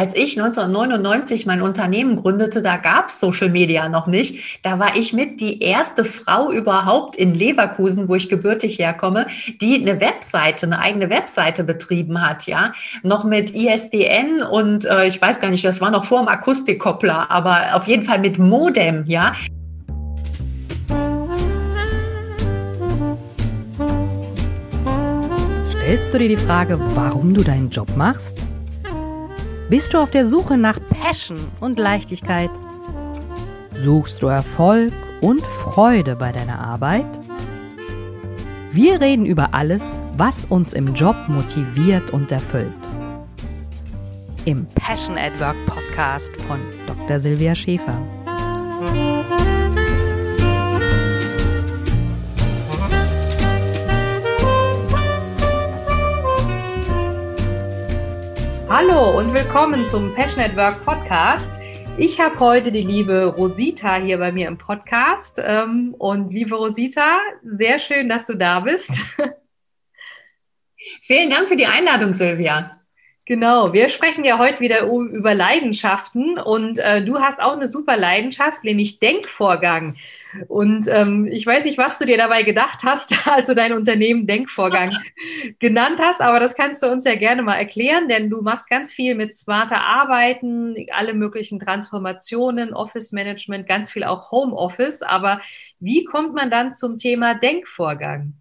als ich 1999 mein Unternehmen gründete, da gab es Social Media noch nicht. Da war ich mit die erste Frau überhaupt in Leverkusen, wo ich gebürtig herkomme, die eine Webseite, eine eigene Webseite betrieben hat, ja. Noch mit ISDN und äh, ich weiß gar nicht, das war noch vor dem Akustikkoppler, aber auf jeden Fall mit Modem, ja. Stellst du dir die Frage, warum du deinen Job machst? Bist du auf der Suche nach Passion und Leichtigkeit? Suchst du Erfolg und Freude bei deiner Arbeit? Wir reden über alles, was uns im Job motiviert und erfüllt. Im Passion at Work Podcast von Dr. Silvia Schäfer. Hallo und willkommen zum Passion at Work Podcast. Ich habe heute die liebe Rosita hier bei mir im Podcast. Ähm, und liebe Rosita, sehr schön, dass du da bist. Vielen Dank für die Einladung, Silvia. Genau, wir sprechen ja heute wieder über Leidenschaften und äh, du hast auch eine super Leidenschaft, nämlich Denkvorgang. Und ähm, ich weiß nicht, was du dir dabei gedacht hast, als du dein Unternehmen Denkvorgang genannt hast, aber das kannst du uns ja gerne mal erklären, denn du machst ganz viel mit smarter Arbeiten, alle möglichen Transformationen, Office Management, ganz viel auch Homeoffice. Aber wie kommt man dann zum Thema Denkvorgang?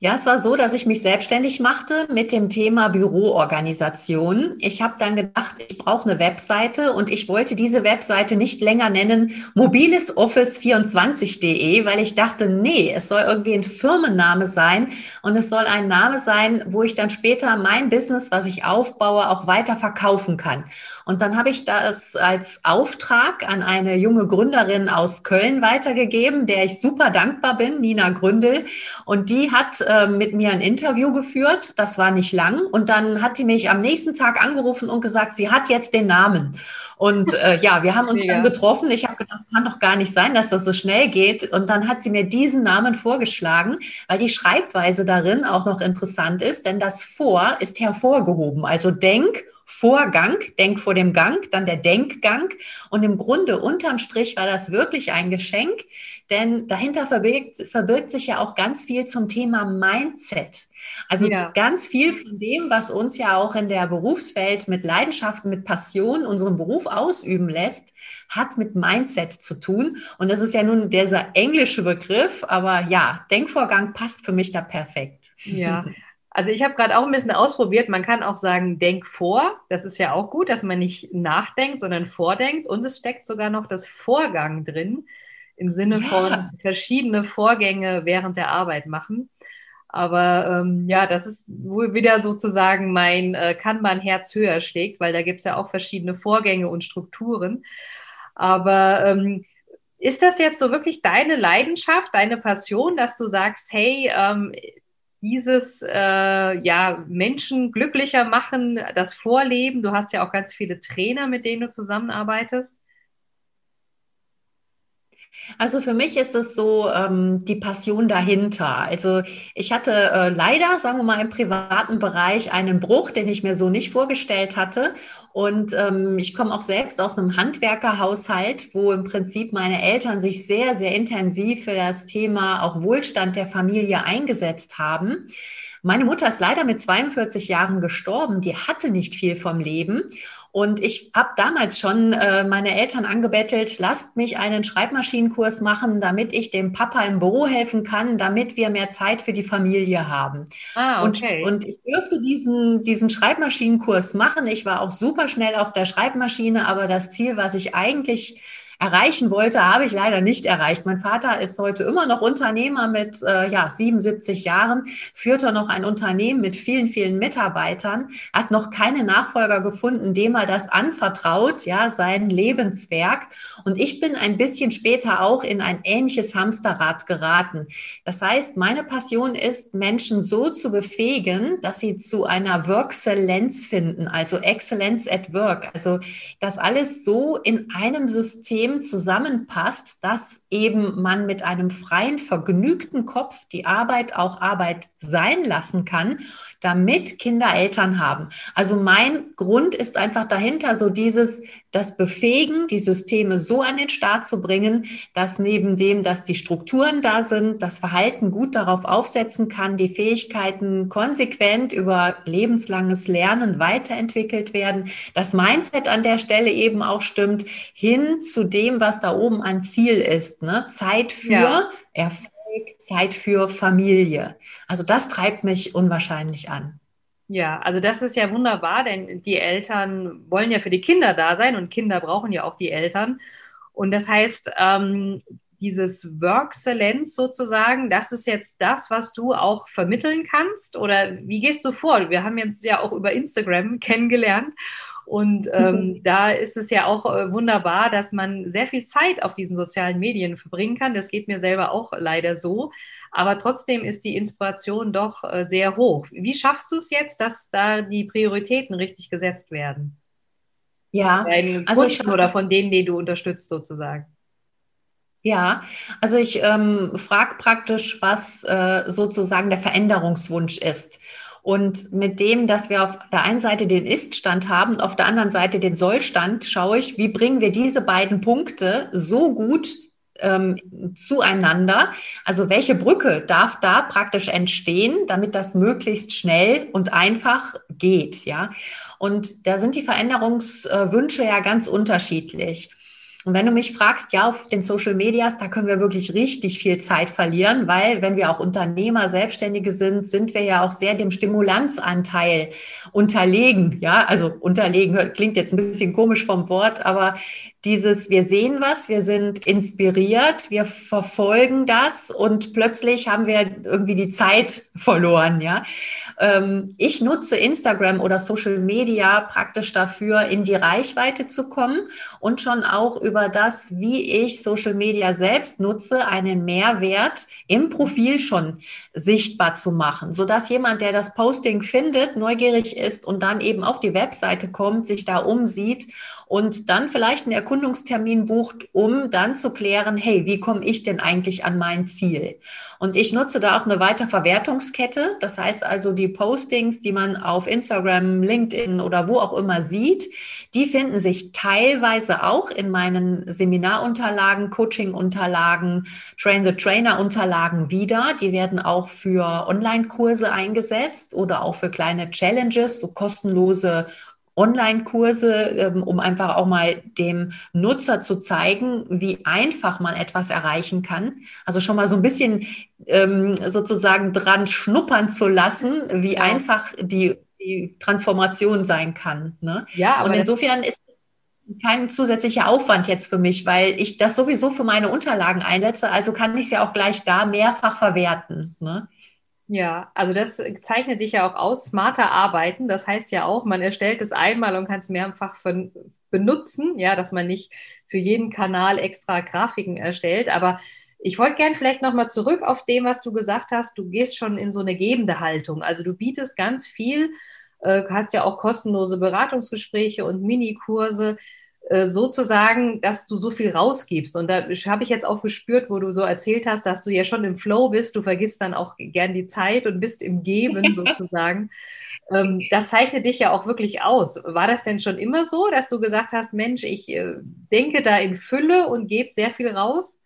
Ja, es war so, dass ich mich selbstständig machte mit dem Thema Büroorganisation. Ich habe dann gedacht, ich brauche eine Webseite und ich wollte diese Webseite nicht länger nennen mobilesoffice24.de, weil ich dachte, nee, es soll irgendwie ein Firmenname sein und es soll ein Name sein, wo ich dann später mein Business, was ich aufbaue, auch weiter verkaufen kann. Und dann habe ich das als Auftrag an eine junge Gründerin aus Köln weitergegeben, der ich super dankbar bin, Nina Gründel. Und die hat äh, mit mir ein Interview geführt. Das war nicht lang. Und dann hat sie mich am nächsten Tag angerufen und gesagt, sie hat jetzt den Namen. Und äh, ja, wir haben uns Mega. dann getroffen. Ich habe gedacht, das kann doch gar nicht sein, dass das so schnell geht. Und dann hat sie mir diesen Namen vorgeschlagen, weil die Schreibweise darin auch noch interessant ist, denn das Vor ist hervorgehoben. Also Denk Vorgang, Denk vor dem Gang, dann der Denkgang. Und im Grunde unterm Strich war das wirklich ein Geschenk, denn dahinter verbirgt, verbirgt sich ja auch ganz viel zum Thema Mindset. Also ja. ganz viel von dem, was uns ja auch in der Berufswelt mit Leidenschaften, mit Passion unseren Beruf ausüben lässt, hat mit Mindset zu tun. Und das ist ja nun dieser englische Begriff, aber ja, Denkvorgang passt für mich da perfekt. Ja. Also ich habe gerade auch ein bisschen ausprobiert. Man kann auch sagen, denk vor. Das ist ja auch gut, dass man nicht nachdenkt, sondern vordenkt. Und es steckt sogar noch das Vorgang drin, im Sinne ja. von verschiedene Vorgänge während der Arbeit machen. Aber ähm, ja, das ist wohl wieder sozusagen mein äh, kann man Herz höher schlägt, weil da gibt es ja auch verschiedene Vorgänge und Strukturen. Aber ähm, ist das jetzt so wirklich deine Leidenschaft, deine Passion, dass du sagst, hey, ähm, dieses äh, ja Menschen glücklicher machen, das Vorleben. Du hast ja auch ganz viele Trainer, mit denen du zusammenarbeitest. Also für mich ist es so ähm, die Passion dahinter. Also ich hatte äh, leider, sagen wir mal, im privaten Bereich einen Bruch, den ich mir so nicht vorgestellt hatte. Und ähm, ich komme auch selbst aus einem Handwerkerhaushalt, wo im Prinzip meine Eltern sich sehr, sehr intensiv für das Thema auch Wohlstand der Familie eingesetzt haben. Meine Mutter ist leider mit 42 Jahren gestorben. Die hatte nicht viel vom Leben. Und ich habe damals schon äh, meine Eltern angebettelt, lasst mich einen Schreibmaschinenkurs machen, damit ich dem Papa im Büro helfen kann, damit wir mehr Zeit für die Familie haben. Ah, okay. und, und ich dürfte diesen, diesen Schreibmaschinenkurs machen. Ich war auch super schnell auf der Schreibmaschine, aber das Ziel, was ich eigentlich erreichen wollte, habe ich leider nicht erreicht. Mein Vater ist heute immer noch Unternehmer mit äh, ja, 77 Jahren, führt er noch ein Unternehmen mit vielen, vielen Mitarbeitern, hat noch keine Nachfolger gefunden, dem er das anvertraut, ja, sein Lebenswerk. Und ich bin ein bisschen später auch in ein ähnliches Hamsterrad geraten. Das heißt, meine Passion ist, Menschen so zu befähigen, dass sie zu einer Workexzellenz finden, also Excellence at Work. Also das alles so in einem System System zusammenpasst, dass eben man mit einem freien, vergnügten Kopf die Arbeit auch Arbeit sein lassen kann, damit Kinder Eltern haben. Also mein Grund ist einfach dahinter so dieses, das Befähigen, die Systeme so an den Start zu bringen, dass neben dem, dass die Strukturen da sind, das Verhalten gut darauf aufsetzen kann, die Fähigkeiten konsequent über lebenslanges Lernen weiterentwickelt werden, das Mindset an der Stelle eben auch stimmt, hin zu dem, was da oben an Ziel ist. Ne? Zeit für ja. Erfolg, Zeit für Familie. Also das treibt mich unwahrscheinlich an. Ja, also das ist ja wunderbar, denn die Eltern wollen ja für die Kinder da sein und Kinder brauchen ja auch die Eltern. Und das heißt, ähm, dieses Workcellenz sozusagen, das ist jetzt das, was du auch vermitteln kannst? Oder wie gehst du vor? Wir haben jetzt ja auch über Instagram kennengelernt. Und ähm, da ist es ja auch äh, wunderbar, dass man sehr viel Zeit auf diesen sozialen Medien verbringen kann. Das geht mir selber auch leider so aber trotzdem ist die Inspiration doch äh, sehr hoch. Wie schaffst du es jetzt, dass da die Prioritäten richtig gesetzt werden? Ja, also ich oder von denen, die du unterstützt sozusagen. Ja, also ich ähm, frage praktisch, was äh, sozusagen der Veränderungswunsch ist. Und mit dem, dass wir auf der einen Seite den Ist-Stand haben und auf der anderen Seite den Soll-Stand, schaue ich, wie bringen wir diese beiden Punkte so gut ähm, zueinander. Also welche Brücke darf da praktisch entstehen, damit das möglichst schnell und einfach geht, ja? Und da sind die Veränderungswünsche ja ganz unterschiedlich. Und wenn du mich fragst, ja, auf den Social Medias, da können wir wirklich richtig viel Zeit verlieren, weil wenn wir auch Unternehmer, Selbstständige sind, sind wir ja auch sehr dem Stimulanzanteil unterlegen. Ja, also unterlegen klingt jetzt ein bisschen komisch vom Wort, aber dieses, wir sehen was, wir sind inspiriert, wir verfolgen das und plötzlich haben wir irgendwie die Zeit verloren, ja. Ähm, ich nutze Instagram oder Social Media praktisch dafür, in die Reichweite zu kommen und schon auch über das, wie ich Social Media selbst nutze, einen Mehrwert im Profil schon sichtbar zu machen, sodass jemand, der das Posting findet, neugierig ist und dann eben auf die Webseite kommt, sich da umsieht und dann vielleicht einen Erkundungstermin bucht, um dann zu klären, hey, wie komme ich denn eigentlich an mein Ziel? Und ich nutze da auch eine Weiterverwertungskette. Das heißt also, die Postings, die man auf Instagram, LinkedIn oder wo auch immer sieht, die finden sich teilweise auch in meinen Seminarunterlagen, Coachingunterlagen, Train the Trainer Unterlagen wieder. Die werden auch für Online-Kurse eingesetzt oder auch für kleine Challenges, so kostenlose Online-Kurse, ähm, um einfach auch mal dem Nutzer zu zeigen, wie einfach man etwas erreichen kann. Also schon mal so ein bisschen ähm, sozusagen dran schnuppern zu lassen, wie ja. einfach die, die Transformation sein kann. Ne? Ja, Und insofern ist kein zusätzlicher Aufwand jetzt für mich, weil ich das sowieso für meine Unterlagen einsetze. Also kann ich es ja auch gleich da mehrfach verwerten. Ne? Ja, also das zeichnet dich ja auch aus, smarter arbeiten. Das heißt ja auch, man erstellt es einmal und kann es mehrfach benutzen, ja, dass man nicht für jeden Kanal extra Grafiken erstellt. Aber ich wollte gern vielleicht nochmal zurück auf dem, was du gesagt hast. Du gehst schon in so eine gebende Haltung. Also du bietest ganz viel, äh, hast ja auch kostenlose Beratungsgespräche und Minikurse. Äh, sozusagen, dass du so viel rausgibst. Und da habe ich jetzt auch gespürt, wo du so erzählt hast, dass du ja schon im Flow bist. Du vergisst dann auch gern die Zeit und bist im Geben sozusagen. ähm, das zeichnet dich ja auch wirklich aus. War das denn schon immer so, dass du gesagt hast, Mensch, ich äh, denke da in Fülle und gebe sehr viel raus?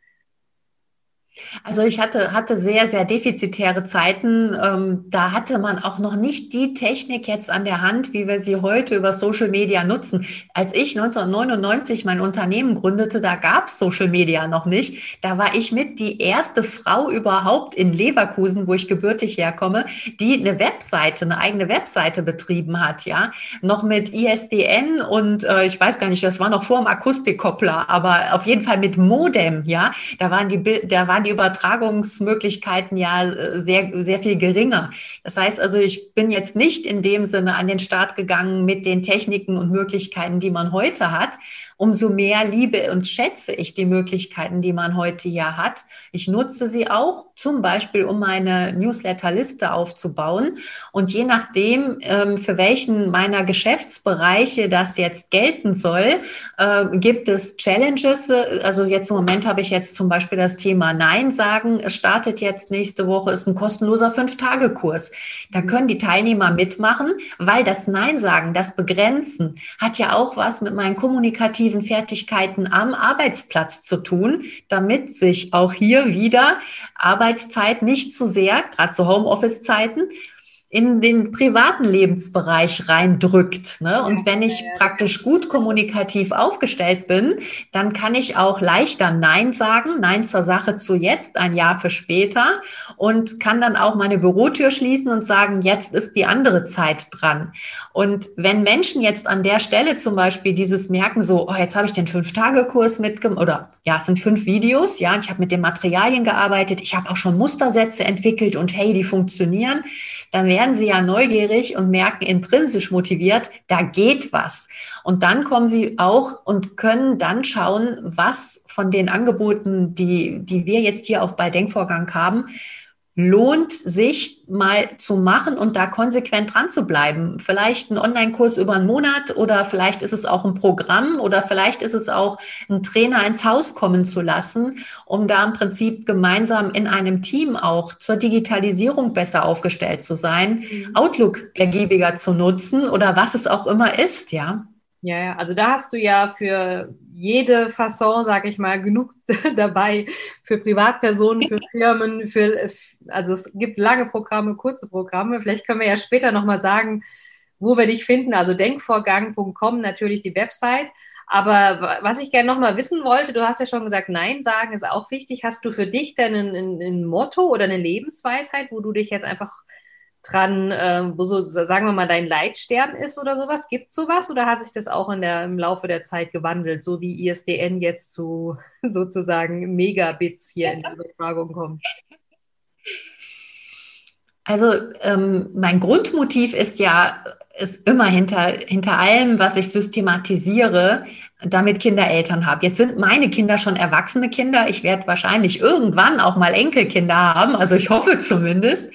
Also ich hatte, hatte sehr, sehr defizitäre Zeiten. Ähm, da hatte man auch noch nicht die Technik jetzt an der Hand, wie wir sie heute über Social Media nutzen. Als ich 1999 mein Unternehmen gründete, da gab es Social Media noch nicht. Da war ich mit die erste Frau überhaupt in Leverkusen, wo ich gebürtig herkomme, die eine Webseite, eine eigene Webseite betrieben hat, ja. Noch mit ISDN und äh, ich weiß gar nicht, das war noch vor dem Akustikkoppler, aber auf jeden Fall mit Modem, ja. Da waren die, da waren die Übertragungsmöglichkeiten ja äh, sehr, sehr viel geringer. Das heißt also, ich bin jetzt nicht in dem Sinne an den Start gegangen mit den Techniken und Möglichkeiten, die man heute hat, umso mehr liebe und schätze ich die Möglichkeiten, die man heute ja hat. Ich nutze sie auch, zum Beispiel, um meine Newsletterliste aufzubauen. Und je nachdem, ähm, für welchen meiner Geschäftsbereiche das jetzt gelten soll, äh, gibt es Challenges. Also jetzt im Moment habe ich jetzt zum Beispiel das Thema Nein sagen startet jetzt nächste Woche, ist ein kostenloser Fünf-Tage-Kurs. Da mhm. können die Teilnehmer mitmachen, weil das Nein sagen, das Begrenzen, hat ja auch was mit meinen kommunikativen Fertigkeiten am Arbeitsplatz zu tun, damit sich auch hier wieder Arbeitszeit nicht zu sehr, gerade zu Homeoffice-Zeiten, in den privaten Lebensbereich reindrückt. Ne? Und wenn ich praktisch gut kommunikativ aufgestellt bin, dann kann ich auch leichter Nein sagen, Nein zur Sache zu jetzt, ein Jahr für später und kann dann auch meine Bürotür schließen und sagen, jetzt ist die andere Zeit dran. Und wenn Menschen jetzt an der Stelle zum Beispiel dieses merken, so, oh, jetzt habe ich den Fünf-Tage-Kurs mitgemacht, oder ja, es sind fünf Videos, ja, ich habe mit den Materialien gearbeitet, ich habe auch schon Mustersätze entwickelt und hey, die funktionieren dann werden sie ja neugierig und merken intrinsisch motiviert, da geht was. Und dann kommen sie auch und können dann schauen, was von den Angeboten, die, die wir jetzt hier auch bei Denkvorgang haben, lohnt sich mal zu machen und da konsequent dran zu bleiben. Vielleicht ein Online-Kurs über einen Monat oder vielleicht ist es auch ein Programm oder vielleicht ist es auch ein Trainer ins Haus kommen zu lassen, um da im Prinzip gemeinsam in einem Team auch zur Digitalisierung besser aufgestellt zu sein, mhm. Outlook ergiebiger zu nutzen oder was es auch immer ist, ja. Ja, ja, also da hast du ja für jede Fasson, sage ich mal, genug dabei für Privatpersonen, für Firmen, für also es gibt lange Programme, kurze Programme. Vielleicht können wir ja später nochmal sagen, wo wir dich finden. Also denkvorgang.com natürlich die Website. Aber was ich gerne nochmal wissen wollte, du hast ja schon gesagt, Nein sagen ist auch wichtig. Hast du für dich denn ein, ein, ein Motto oder eine Lebensweisheit, wo du dich jetzt einfach dran, äh, wo so, sagen wir mal, dein Leitstern ist oder sowas? Gibt es sowas oder hat sich das auch in der, im Laufe der Zeit gewandelt, so wie ISDN jetzt zu sozusagen Megabits hier in die Übertragung kommt? Also ähm, mein Grundmotiv ist ja, ist immer hinter, hinter allem, was ich systematisiere, damit Kinder Eltern habe. Jetzt sind meine Kinder schon erwachsene Kinder. Ich werde wahrscheinlich irgendwann auch mal Enkelkinder haben, also ich hoffe zumindest.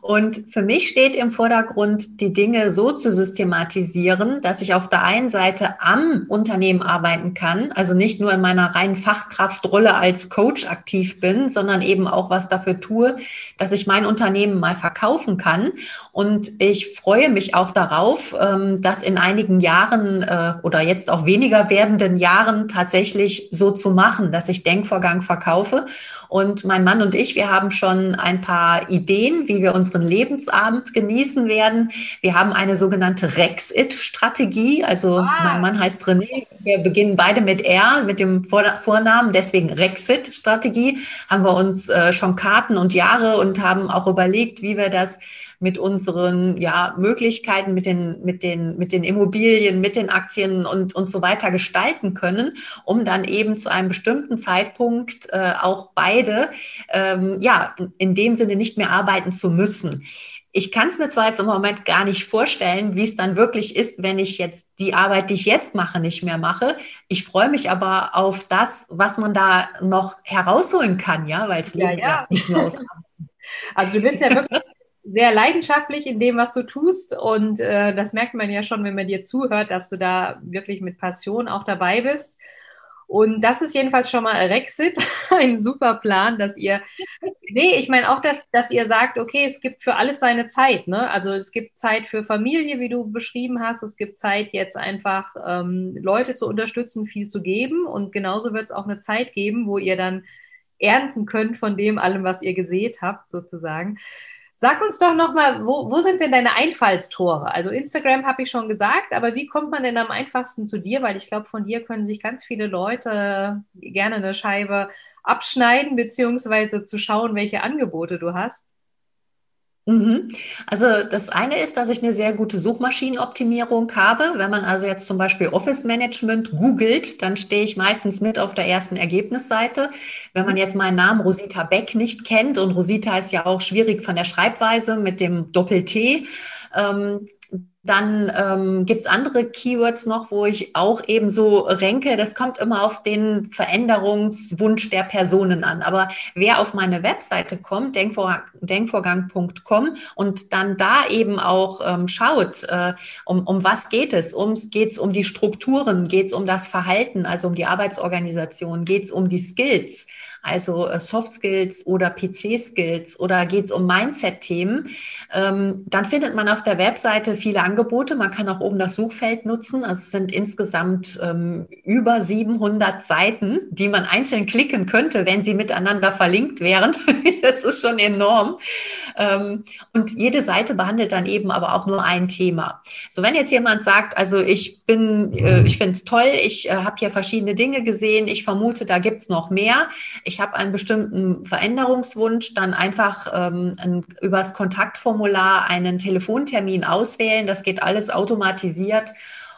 Und für mich steht im Vordergrund, die Dinge so zu systematisieren, dass ich auf der einen Seite am Unternehmen arbeiten kann, also nicht nur in meiner reinen Fachkraftrolle als Coach aktiv bin, sondern eben auch was dafür tue, dass ich mein Unternehmen mal verkaufen kann. Und ich freue mich auch darauf, ähm, dass in einigen Jahren äh, oder jetzt auch weniger werdenden Jahren tatsächlich so zu machen, dass ich Denkvorgang verkaufe und mein Mann und ich, wir haben schon ein paar Ideen, wie wir unseren Lebensabend genießen werden. Wir haben eine sogenannte Rexit-Strategie. Also ah. mein Mann heißt René. Wir beginnen beide mit R, mit dem Vornamen. Deswegen Rexit-Strategie. Haben wir uns äh, schon Karten und Jahre und haben auch überlegt, wie wir das mit unseren ja, Möglichkeiten, mit den, mit, den, mit den Immobilien, mit den Aktien und, und so weiter gestalten können, um dann eben zu einem bestimmten Zeitpunkt äh, auch beide ähm, ja, in dem Sinne nicht mehr arbeiten zu müssen. Ich kann es mir zwar jetzt im Moment gar nicht vorstellen, wie es dann wirklich ist, wenn ich jetzt die Arbeit, die ich jetzt mache, nicht mehr mache. Ich freue mich aber auf das, was man da noch herausholen kann, ja, weil es ja, ja. nicht nur aus. Also du bist ja wirklich sehr leidenschaftlich in dem, was du tust. Und äh, das merkt man ja schon, wenn man dir zuhört, dass du da wirklich mit Passion auch dabei bist. Und das ist jedenfalls schon mal Rexit, ein super Plan, dass ihr, nee, ich meine auch, dass, dass ihr sagt, okay, es gibt für alles seine Zeit, ne? Also es gibt Zeit für Familie, wie du beschrieben hast, es gibt Zeit, jetzt einfach ähm, Leute zu unterstützen, viel zu geben und genauso wird es auch eine Zeit geben, wo ihr dann ernten könnt von dem allem, was ihr gesät habt, sozusagen. Sag uns doch nochmal, wo, wo sind denn deine Einfallstore? Also Instagram habe ich schon gesagt, aber wie kommt man denn am einfachsten zu dir? Weil ich glaube, von dir können sich ganz viele Leute gerne eine Scheibe abschneiden, beziehungsweise zu schauen, welche Angebote du hast. Mhm. Also das eine ist, dass ich eine sehr gute Suchmaschinenoptimierung habe. Wenn man also jetzt zum Beispiel Office Management googelt, dann stehe ich meistens mit auf der ersten Ergebnisseite. Wenn man jetzt meinen Namen Rosita Beck nicht kennt, und Rosita ist ja auch schwierig von der Schreibweise mit dem Doppel-T, ähm, dann ähm, gibt es andere Keywords noch, wo ich auch eben so renke. Das kommt immer auf den Veränderungswunsch der Personen an. Aber wer auf meine Webseite kommt, denkvorgang, denkvorgang.com und dann da eben auch ähm, schaut, äh, um, um was geht es? Ums, geht es um die Strukturen? Geht es um das Verhalten, also um die Arbeitsorganisation? Geht es um die Skills? Also äh, Soft Skills oder PC Skills oder geht es um Mindset-Themen, ähm, dann findet man auf der Webseite viele Angebote. Man kann auch oben das Suchfeld nutzen. Also es sind insgesamt ähm, über 700 Seiten, die man einzeln klicken könnte, wenn sie miteinander verlinkt wären. das ist schon enorm. Ähm, und jede Seite behandelt dann eben aber auch nur ein Thema. So, wenn jetzt jemand sagt, also ich bin, äh, ich finde es toll, ich äh, habe hier verschiedene Dinge gesehen, ich vermute, da gibt es noch mehr. Ich habe einen bestimmten Veränderungswunsch, dann einfach ähm, übers Kontaktformular einen Telefontermin auswählen. Das geht alles automatisiert.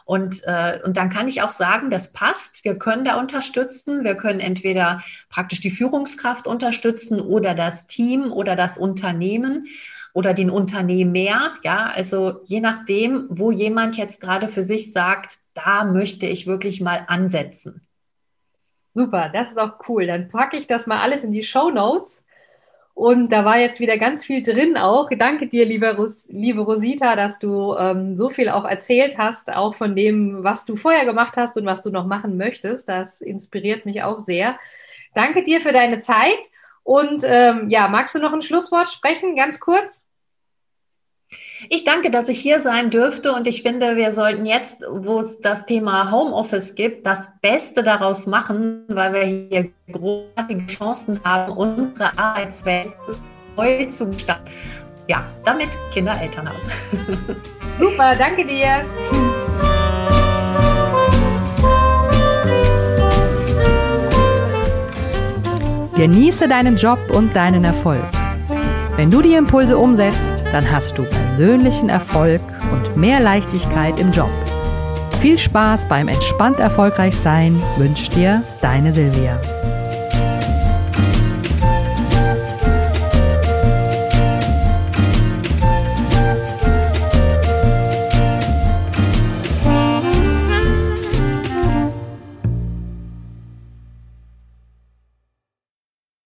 Und, äh, und dann kann ich auch sagen, das passt. Wir können da unterstützen. Wir können entweder praktisch die Führungskraft unterstützen oder das Team oder das Unternehmen oder den Unternehmer. Ja, also je nachdem, wo jemand jetzt gerade für sich sagt, da möchte ich wirklich mal ansetzen. Super, das ist auch cool. Dann packe ich das mal alles in die Show Notes. Und da war jetzt wieder ganz viel drin auch. Danke dir, liebe, Ros liebe Rosita, dass du ähm, so viel auch erzählt hast, auch von dem, was du vorher gemacht hast und was du noch machen möchtest. Das inspiriert mich auch sehr. Danke dir für deine Zeit. Und ähm, ja, magst du noch ein Schlusswort sprechen, ganz kurz? Ich danke, dass ich hier sein dürfte und ich finde, wir sollten jetzt, wo es das Thema Homeoffice gibt, das Beste daraus machen, weil wir hier großartige Chancen haben, unsere Arbeitswelt neu zu gestalten. Ja, damit Kinder Eltern haben. Super, danke dir. Genieße deinen Job und deinen Erfolg. Wenn du die Impulse umsetzt, dann hast du persönlichen Erfolg und mehr Leichtigkeit im Job. Viel Spaß beim entspannt erfolgreich sein wünscht dir deine Silvia.